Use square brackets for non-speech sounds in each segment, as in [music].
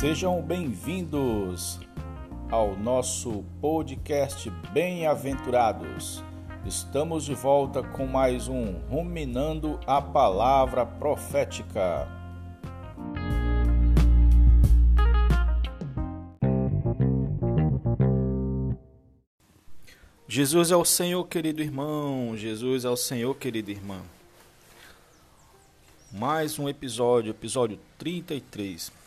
Sejam bem-vindos ao nosso podcast Bem-aventurados. Estamos de volta com mais um Ruminando a Palavra Profética. Jesus é o Senhor, querido irmão. Jesus é o Senhor, querida irmã. Mais um episódio, episódio 33.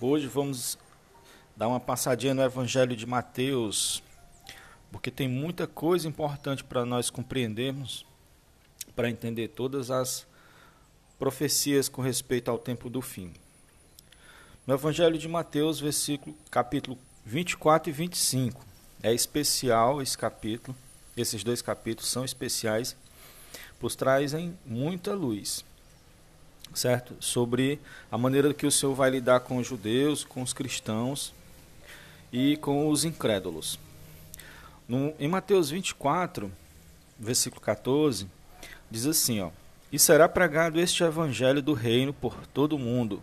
Hoje vamos dar uma passadinha no Evangelho de Mateus, porque tem muita coisa importante para nós compreendermos, para entender todas as profecias com respeito ao tempo do fim. No Evangelho de Mateus, versículo, capítulo 24 e 25. É especial esse capítulo, esses dois capítulos são especiais, pois trazem muita luz certo? Sobre a maneira que o Senhor vai lidar com os judeus, com os cristãos e com os incrédulos. No, em Mateus 24, versículo 14, diz assim, ó: "E será pregado este evangelho do reino por todo o mundo,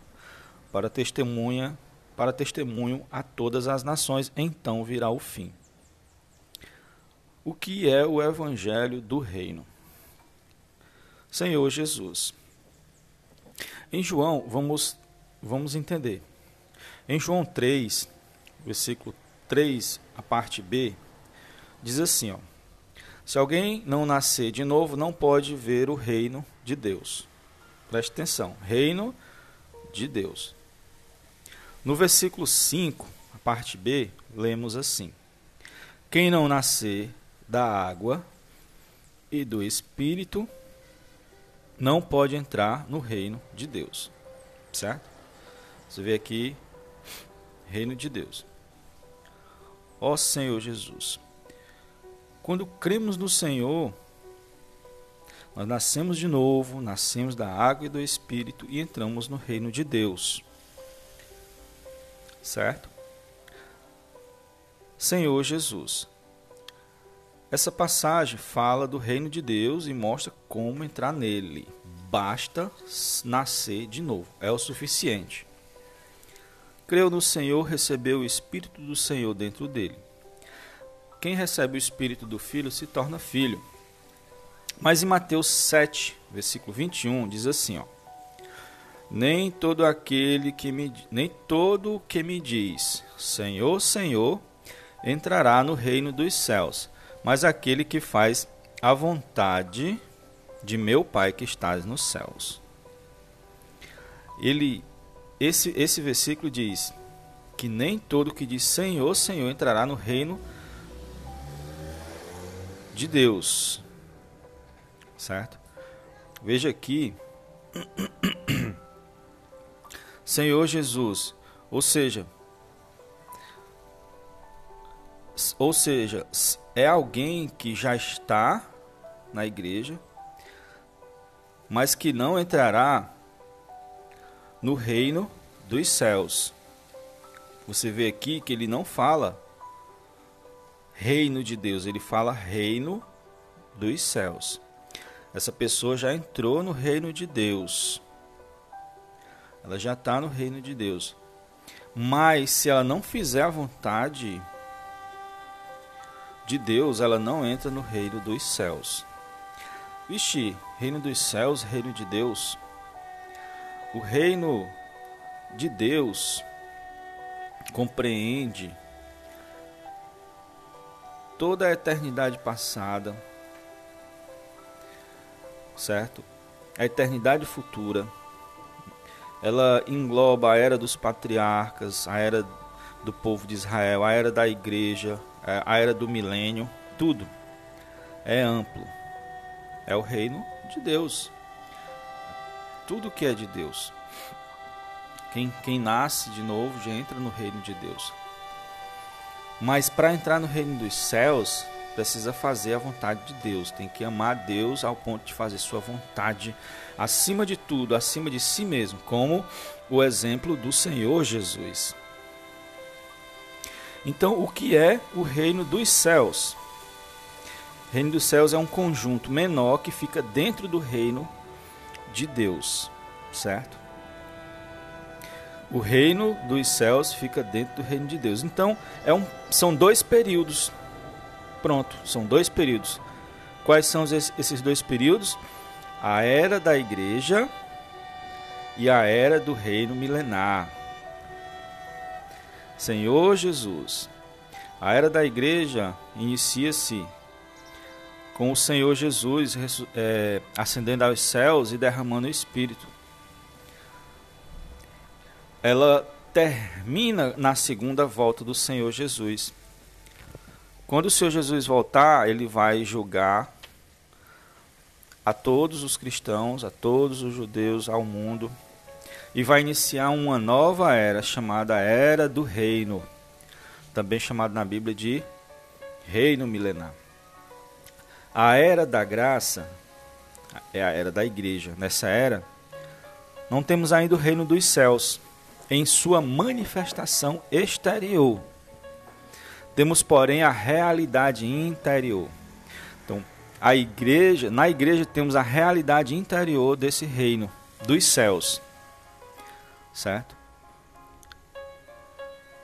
para testemunha, para testemunho a todas as nações, então virá o fim." O que é o evangelho do reino? Senhor Jesus, em João, vamos, vamos entender. Em João 3, versículo 3, a parte B, diz assim: ó, Se alguém não nascer de novo, não pode ver o reino de Deus. Preste atenção: reino de Deus. No versículo 5, a parte B, lemos assim: Quem não nascer da água e do espírito não pode entrar no reino de Deus. Certo? Você vê aqui, reino de Deus. Ó Senhor Jesus. Quando cremos no Senhor, nós nascemos de novo, nascemos da água e do Espírito e entramos no reino de Deus. Certo? Senhor Jesus. Essa passagem fala do reino de Deus e mostra como entrar nele. Basta nascer de novo, é o suficiente. Creu no Senhor, recebeu o Espírito do Senhor dentro dele. Quem recebe o Espírito do Filho se torna filho. Mas em Mateus 7, versículo 21, diz assim, ó: Nem todo aquele que me nem todo que me diz: Senhor, Senhor, entrará no reino dos céus mas aquele que faz a vontade de meu Pai que estás nos céus. Ele esse esse versículo diz que nem todo que diz Senhor, Senhor entrará no reino de Deus. Certo? Veja aqui [coughs] Senhor Jesus, ou seja, ou seja, é alguém que já está na igreja, mas que não entrará no reino dos céus. Você vê aqui que ele não fala reino de Deus, ele fala reino dos céus. Essa pessoa já entrou no reino de Deus. Ela já está no reino de Deus. Mas se ela não fizer a vontade de Deus, ela não entra no reino dos céus. Vixe, reino dos céus, reino de Deus. O reino de Deus compreende toda a eternidade passada, certo? A eternidade futura. Ela engloba a era dos patriarcas, a era do povo de Israel, a era da igreja, é, a era do milênio, tudo é amplo. É o reino de Deus. Tudo que é de Deus. Quem, quem nasce de novo já entra no reino de Deus. Mas para entrar no reino dos céus, precisa fazer a vontade de Deus. Tem que amar Deus ao ponto de fazer sua vontade acima de tudo, acima de si mesmo, como o exemplo do Senhor Jesus. Então, o que é o reino dos céus? O reino dos céus é um conjunto menor que fica dentro do reino de Deus, certo? O reino dos céus fica dentro do reino de Deus. Então, é um, são dois períodos. Pronto, são dois períodos. Quais são esses dois períodos? A era da igreja e a era do reino milenar. Senhor Jesus, a era da igreja inicia-se com o Senhor Jesus é, ascendendo aos céus e derramando o Espírito. Ela termina na segunda volta do Senhor Jesus. Quando o Senhor Jesus voltar, ele vai julgar a todos os cristãos, a todos os judeus, ao mundo, e vai iniciar uma nova era chamada Era do Reino, também chamada na Bíblia de Reino Milenar. A era da graça é a era da igreja. Nessa era, não temos ainda o reino dos céus em sua manifestação exterior. Temos, porém, a realidade interior. Então, a igreja, na igreja temos a realidade interior desse reino dos céus. Certo?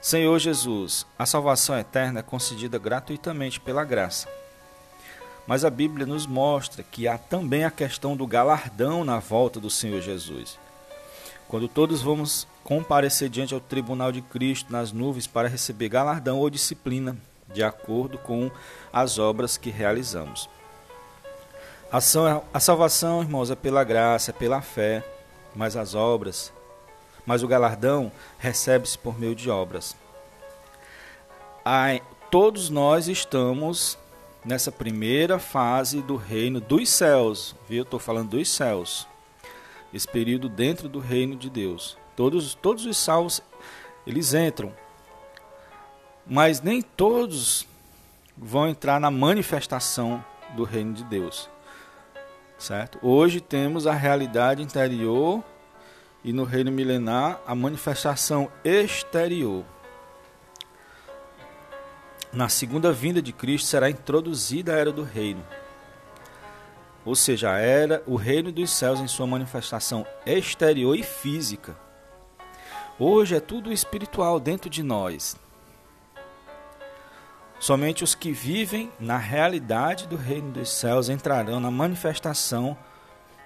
Senhor Jesus, a salvação eterna é concedida gratuitamente pela graça. Mas a Bíblia nos mostra que há também a questão do galardão na volta do Senhor Jesus. Quando todos vamos comparecer diante ao tribunal de Cristo nas nuvens para receber galardão ou disciplina, de acordo com as obras que realizamos. A salvação, irmãos, é pela graça, é pela fé, mas as obras, mas o galardão recebe-se por meio de obras. todos nós estamos nessa primeira fase do reino dos céus, viu? Estou falando dos céus. Esse período dentro do reino de Deus. Todos, todos os salvos, eles entram. Mas nem todos vão entrar na manifestação do reino de Deus. Certo? Hoje temos a realidade interior e no reino milenar a manifestação exterior na segunda vinda de Cristo será introduzida a era do reino. Ou seja, a era, o reino dos céus em sua manifestação exterior e física. Hoje é tudo espiritual dentro de nós. Somente os que vivem na realidade do reino dos céus entrarão na manifestação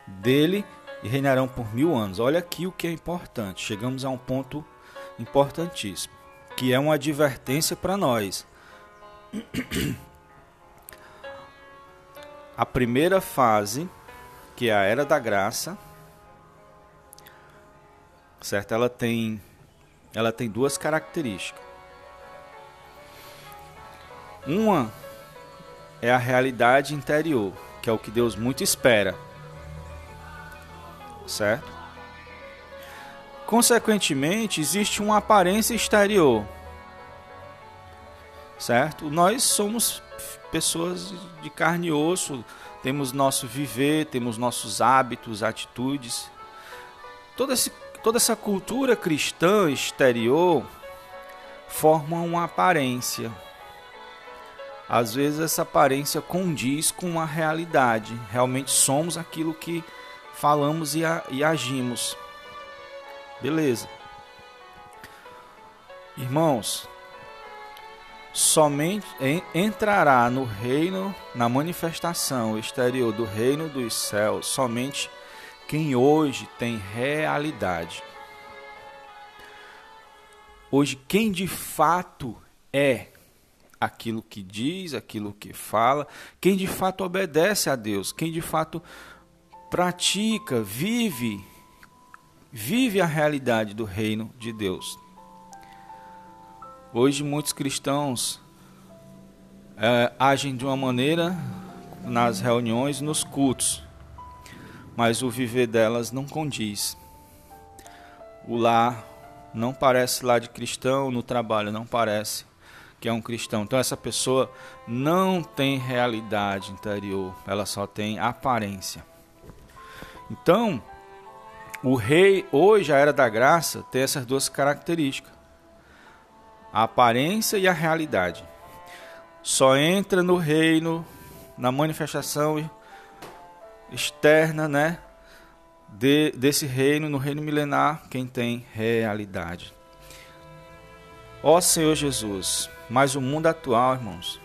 dele e reinarão por mil anos. Olha aqui o que é importante. Chegamos a um ponto importantíssimo, que é uma advertência para nós [clears throat] a primeira fase, que é a era da graça, certo? Ela tem ela tem duas características. Uma é a realidade interior, que é o que Deus muito espera. Certo? Consequentemente, existe uma aparência exterior, certo? Nós somos pessoas de carne e osso, temos nosso viver, temos nossos hábitos, atitudes. Toda, esse, toda essa cultura cristã exterior forma uma aparência. Às vezes essa aparência condiz com a realidade. Realmente somos aquilo que falamos e, a, e agimos. Beleza. Irmãos, somente entrará no reino, na manifestação exterior do reino dos céus, somente quem hoje tem realidade. Hoje, quem de fato é aquilo que diz, aquilo que fala, quem de fato obedece a Deus, quem de fato pratica, vive, vive a realidade do reino de Deus. Hoje muitos cristãos é, agem de uma maneira nas reuniões, nos cultos, mas o viver delas não condiz. O lar não parece lá de cristão, no trabalho não parece que é um cristão. Então essa pessoa não tem realidade interior, ela só tem aparência. Então, o rei hoje a era da graça tem essas duas características a aparência e a realidade. Só entra no reino, na manifestação externa, né? de, desse reino, no reino milenar, quem tem realidade. Ó Senhor Jesus, mas o mundo atual, irmãos,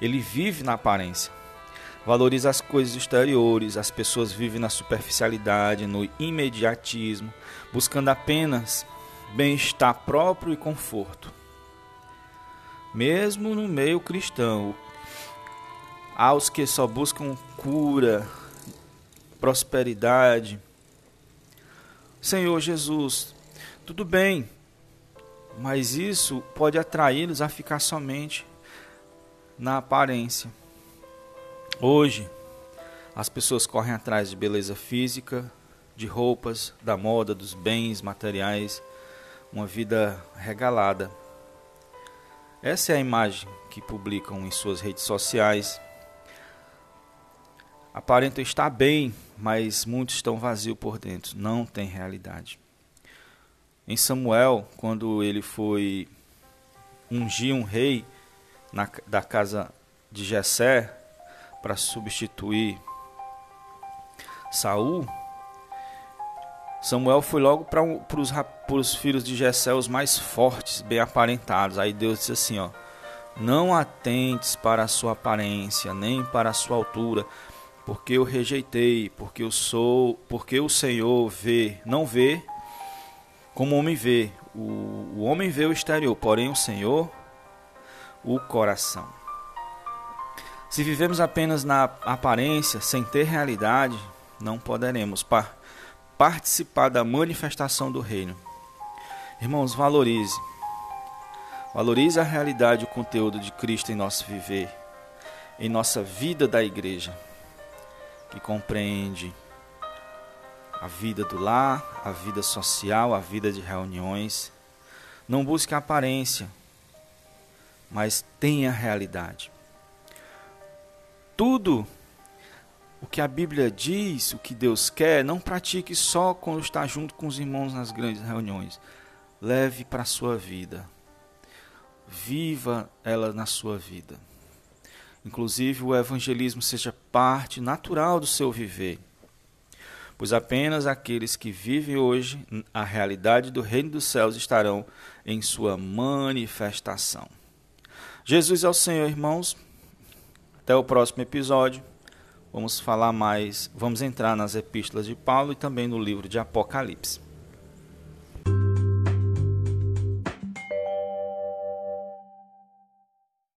ele vive na aparência. Valoriza as coisas exteriores, as pessoas vivem na superficialidade, no imediatismo, buscando apenas bem-estar próprio e conforto. Mesmo no meio cristão, há os que só buscam cura, prosperidade. Senhor Jesus, tudo bem, mas isso pode atraí-los a ficar somente na aparência. Hoje, as pessoas correm atrás de beleza física, de roupas, da moda, dos bens materiais, uma vida regalada. Essa é a imagem que publicam em suas redes sociais. Aparentam estar bem, mas muitos estão vazios por dentro, não tem realidade. Em Samuel, quando ele foi ungir um rei na, da casa de Jessé para substituir Saul, Samuel foi logo para os filhos de Jessé os mais fortes, bem aparentados. Aí Deus disse assim, ó: Não atentes para a sua aparência, nem para a sua altura, porque eu rejeitei, porque eu sou, porque o Senhor vê, não vê como o homem vê. O, o homem vê o exterior, porém o Senhor o coração. Se vivemos apenas na aparência, sem ter realidade, não poderemos par participar da manifestação do reino. Irmãos, valorize. Valorize a realidade e o conteúdo de Cristo em nosso viver, em nossa vida da igreja, que compreende a vida do lar, a vida social, a vida de reuniões. Não busque a aparência, mas tenha a realidade. Tudo o que a Bíblia diz, o que Deus quer, não pratique só quando está junto com os irmãos nas grandes reuniões. Leve para a sua vida. Viva ela na sua vida. Inclusive, o evangelismo seja parte natural do seu viver. Pois apenas aqueles que vivem hoje a realidade do reino dos céus estarão em sua manifestação. Jesus é o Senhor, irmãos. Até o próximo episódio. Vamos falar mais, vamos entrar nas epístolas de Paulo e também no livro de Apocalipse.